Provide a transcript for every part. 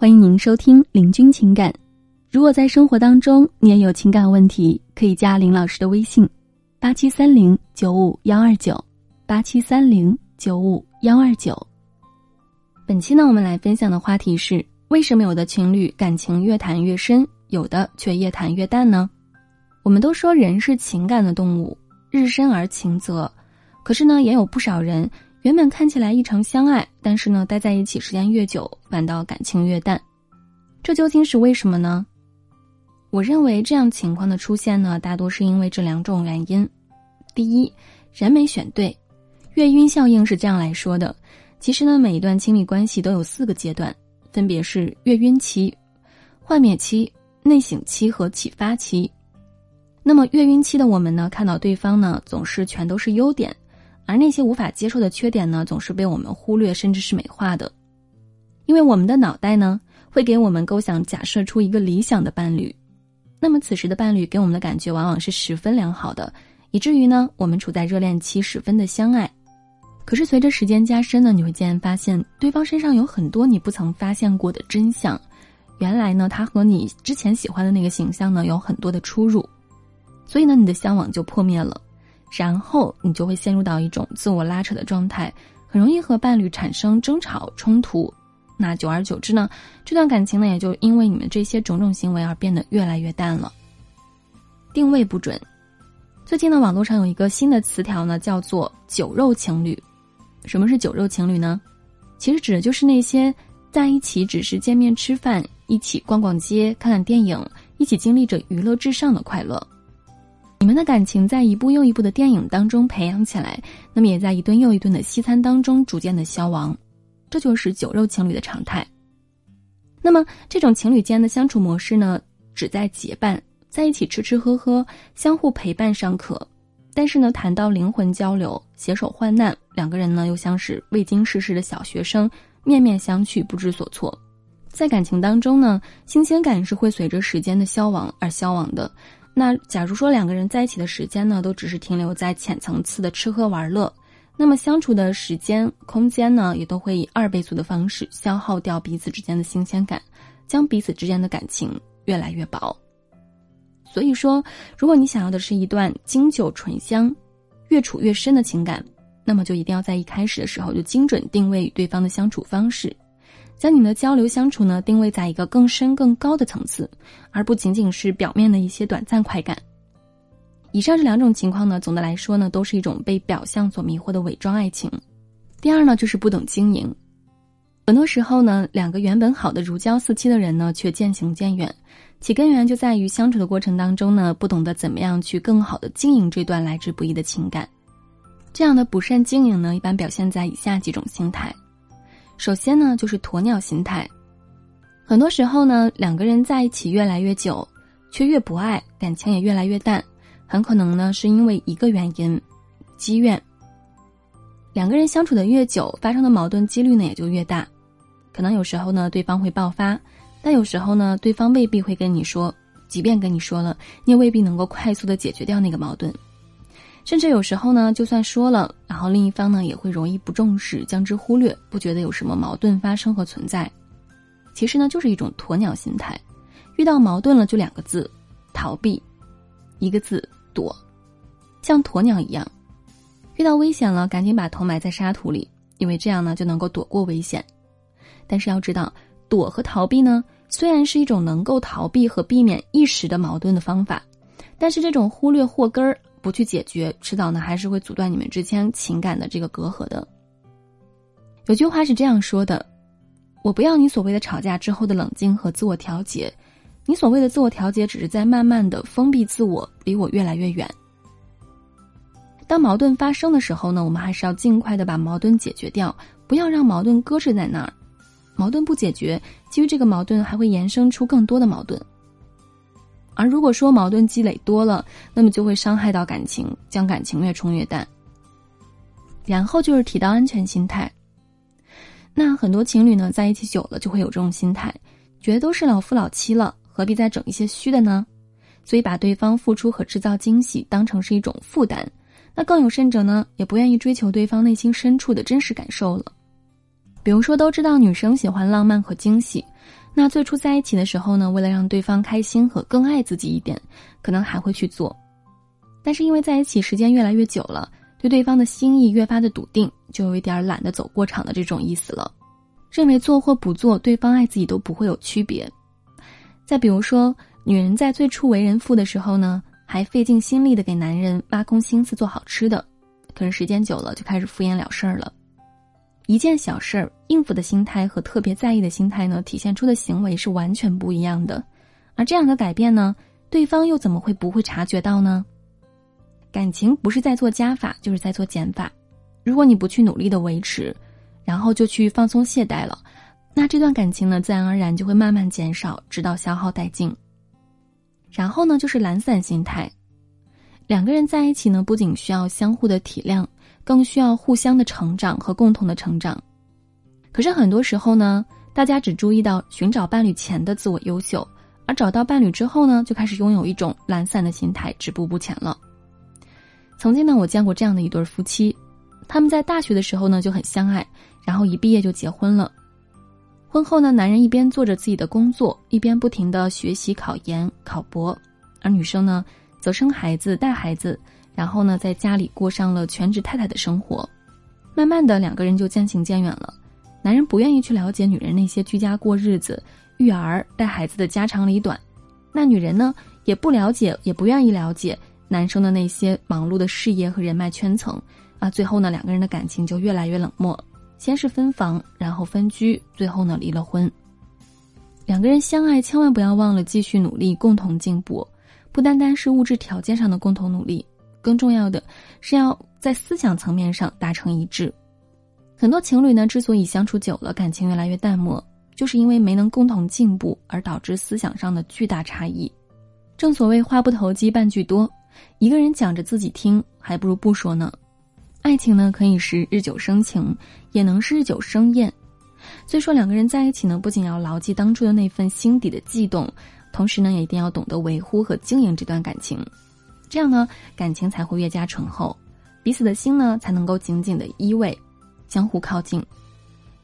欢迎您收听《林君情感》。如果在生活当中你也有情感问题，可以加林老师的微信：八七三零九五幺二九八七三零九五幺二九。本期呢，我们来分享的话题是：为什么有的情侣感情越谈越深，有的却越谈越淡呢？我们都说人是情感的动物，日深而情则。可是呢，也有不少人。原本看起来异常相爱，但是呢，待在一起时间越久，反倒感情越淡，这究竟是为什么呢？我认为这样情况的出现呢，大多是因为这两种原因：第一，人没选对，月晕效应是这样来说的。其实呢，每一段亲密关系都有四个阶段，分别是月晕期、幻灭期、内省期和启发期。那么月晕期的我们呢，看到对方呢，总是全都是优点。而那些无法接受的缺点呢，总是被我们忽略，甚至是美化的，因为我们的脑袋呢，会给我们构想、假设出一个理想的伴侣，那么此时的伴侣给我们的感觉往往是十分良好的，以至于呢，我们处在热恋期，十分的相爱。可是随着时间加深呢，你会渐渐发现，对方身上有很多你不曾发现过的真相，原来呢，他和你之前喜欢的那个形象呢，有很多的出入，所以呢，你的向往就破灭了。然后你就会陷入到一种自我拉扯的状态，很容易和伴侣产生争吵冲突。那久而久之呢，这段感情呢也就因为你们这些种种行为而变得越来越淡了。定位不准。最近呢，网络上有一个新的词条呢，叫做“酒肉情侣”。什么是酒肉情侣呢？其实指的就是那些在一起只是见面吃饭、一起逛逛街、看看电影、一起经历着娱乐至上的快乐。你们的感情在一部又一部的电影当中培养起来，那么也在一顿又一顿的西餐当中逐渐的消亡，这就是酒肉情侣的常态。那么这种情侣间的相处模式呢，只在结伴在一起吃吃喝喝，相互陪伴尚可，但是呢，谈到灵魂交流、携手患难，两个人呢又像是未经世事的小学生，面面相觑，不知所措。在感情当中呢，新鲜感是会随着时间的消亡而消亡的。那假如说两个人在一起的时间呢，都只是停留在浅层次的吃喝玩乐，那么相处的时间、空间呢，也都会以二倍速的方式消耗掉彼此之间的新鲜感，将彼此之间的感情越来越薄。所以说，如果你想要的是一段经久醇香、越处越深的情感，那么就一定要在一开始的时候就精准定位与对方的相处方式。将你的交流相处呢定位在一个更深更高的层次，而不仅仅是表面的一些短暂快感。以上这两种情况呢，总的来说呢，都是一种被表象所迷惑的伪装爱情。第二呢，就是不懂经营。很多时候呢，两个原本好的如胶似漆的人呢，却渐行渐远，其根源就在于相处的过程当中呢，不懂得怎么样去更好的经营这段来之不易的情感。这样的不善经营呢，一般表现在以下几种心态。首先呢，就是鸵鸟心态。很多时候呢，两个人在一起越来越久，却越不爱，感情也越来越淡，很可能呢是因为一个原因：积怨。两个人相处的越久，发生的矛盾几率呢也就越大。可能有时候呢，对方会爆发，但有时候呢，对方未必会跟你说，即便跟你说了，你也未必能够快速的解决掉那个矛盾。甚至有时候呢，就算说了，然后另一方呢也会容易不重视，将之忽略，不觉得有什么矛盾发生和存在。其实呢，就是一种鸵鸟心态，遇到矛盾了就两个字，逃避，一个字躲，像鸵鸟一样，遇到危险了赶紧把头埋在沙土里，因为这样呢就能够躲过危险。但是要知道，躲和逃避呢，虽然是一种能够逃避和避免一时的矛盾的方法，但是这种忽略祸根儿。不去解决，迟早呢还是会阻断你们之间情感的这个隔阂的。有句话是这样说的：“我不要你所谓的吵架之后的冷静和自我调节，你所谓的自我调节只是在慢慢的封闭自我，离我越来越远。”当矛盾发生的时候呢，我们还是要尽快的把矛盾解决掉，不要让矛盾搁置在那儿。矛盾不解决，基于这个矛盾还会延伸出更多的矛盾。而如果说矛盾积累多了，那么就会伤害到感情，将感情越冲越淡。然后就是提到安全心态。那很多情侣呢，在一起久了就会有这种心态，觉得都是老夫老妻了，何必再整一些虚的呢？所以把对方付出和制造惊喜当成是一种负担。那更有甚者呢，也不愿意追求对方内心深处的真实感受了。比如说，都知道女生喜欢浪漫和惊喜。那最初在一起的时候呢，为了让对方开心和更爱自己一点，可能还会去做。但是因为在一起时间越来越久了，对对方的心意越发的笃定，就有一点懒得走过场的这种意思了。认为做或不做，对方爱自己都不会有区别。再比如说，女人在最初为人父的时候呢，还费尽心力的给男人挖空心思做好吃的，可是时间久了就开始敷衍了事儿了。一件小事儿，应付的心态和特别在意的心态呢，体现出的行为是完全不一样的。而这样的改变呢，对方又怎么会不会察觉到呢？感情不是在做加法，就是在做减法。如果你不去努力的维持，然后就去放松懈怠了，那这段感情呢，自然而然就会慢慢减少，直到消耗殆尽。然后呢，就是懒散心态。两个人在一起呢，不仅需要相互的体谅。更需要互相的成长和共同的成长，可是很多时候呢，大家只注意到寻找伴侣前的自我优秀，而找到伴侣之后呢，就开始拥有一种懒散的心态，止步不前了。曾经呢，我见过这样的一对夫妻，他们在大学的时候呢就很相爱，然后一毕业就结婚了。婚后呢，男人一边做着自己的工作，一边不停的学习、考研、考博，而女生呢，则生孩子、带孩子。然后呢，在家里过上了全职太太的生活，慢慢的两个人就渐行渐远了。男人不愿意去了解女人那些居家过日子、育儿、带孩子的家长里短，那女人呢，也不了解，也不愿意了解男生的那些忙碌的事业和人脉圈层。啊，最后呢，两个人的感情就越来越冷漠，先是分房，然后分居，最后呢，离了婚。两个人相爱，千万不要忘了继续努力，共同进步，不单单是物质条件上的共同努力。更重要的是要在思想层面上达成一致。很多情侣呢，之所以相处久了，感情越来越淡漠，就是因为没能共同进步，而导致思想上的巨大差异。正所谓话不投机半句多，一个人讲着自己听，还不如不说呢。爱情呢，可以是日久生情，也能是日久生厌。所以说，两个人在一起呢，不仅要牢记当初的那份心底的悸动，同时呢，也一定要懂得维护和经营这段感情。这样呢，感情才会越加醇厚，彼此的心呢才能够紧紧的依偎，相互靠近。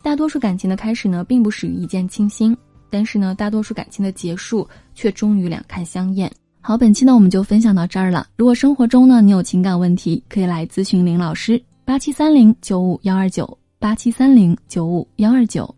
大多数感情的开始呢，并不始于一见倾心，但是呢，大多数感情的结束却终于两看相厌。好，本期呢我们就分享到这儿了。如果生活中呢你有情感问题，可以来咨询林老师，八七三零九五幺二九，八七三零九五幺二九。